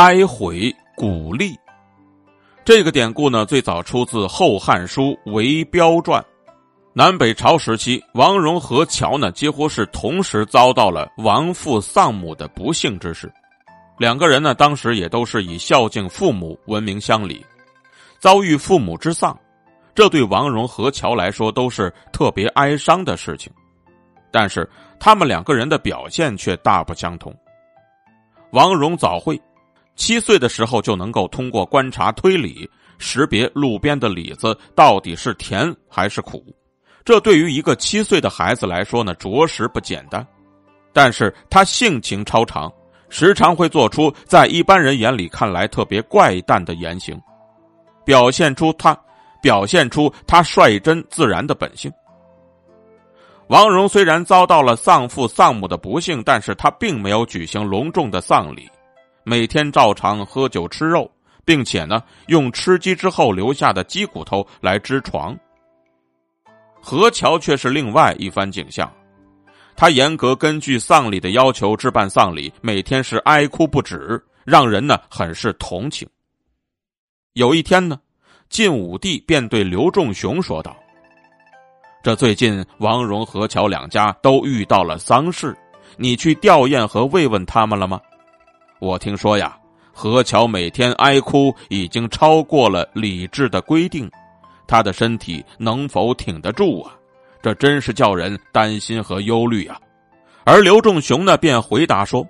哀悔鼓励。这个典故呢，最早出自《后汉书·韦彪传》。南北朝时期，王戎和乔呢，几乎是同时遭到了亡父丧母的不幸之事。两个人呢，当时也都是以孝敬父母闻名乡里，遭遇父母之丧，这对王戎和乔来说都是特别哀伤的事情。但是他们两个人的表现却大不相同。王戎早会，七岁的时候就能够通过观察推理识别路边的李子到底是甜还是苦，这对于一个七岁的孩子来说呢，着实不简单。但是他性情超常，时常会做出在一般人眼里看来特别怪诞的言行，表现出他表现出他率真自然的本性。王戎虽然遭到了丧父丧母的不幸，但是他并没有举行隆重的丧礼，每天照常喝酒吃肉，并且呢，用吃鸡之后留下的鸡骨头来织床。何桥却是另外一番景象，他严格根据丧礼的要求置办丧礼，每天是哀哭不止，让人呢很是同情。有一天呢，晋武帝便对刘仲雄说道。这最近，王荣、何乔两家都遇到了丧事，你去吊唁和慰问他们了吗？我听说呀，何乔每天哀哭已经超过了理智的规定，他的身体能否挺得住啊？这真是叫人担心和忧虑啊！而刘仲雄呢，便回答说：“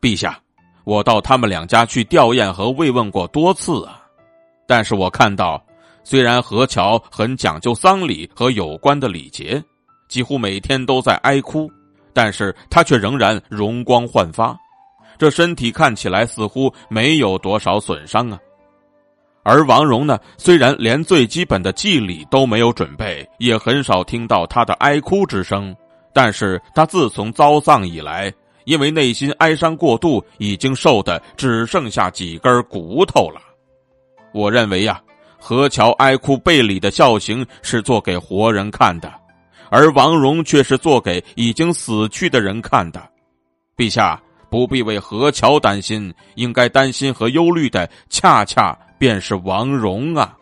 陛下，我到他们两家去吊唁和慰问过多次啊，但是我看到。”虽然何乔很讲究丧礼和有关的礼节，几乎每天都在哀哭，但是他却仍然容光焕发，这身体看起来似乎没有多少损伤啊。而王戎呢，虽然连最基本的祭礼都没有准备，也很少听到他的哀哭之声，但是他自从遭丧以来，因为内心哀伤过度，已经瘦的只剩下几根骨头了。我认为呀。何乔哀哭背礼的孝行是做给活人看的，而王戎却是做给已经死去的人看的。陛下不必为何桥担心，应该担心和忧虑的恰恰便是王蓉啊。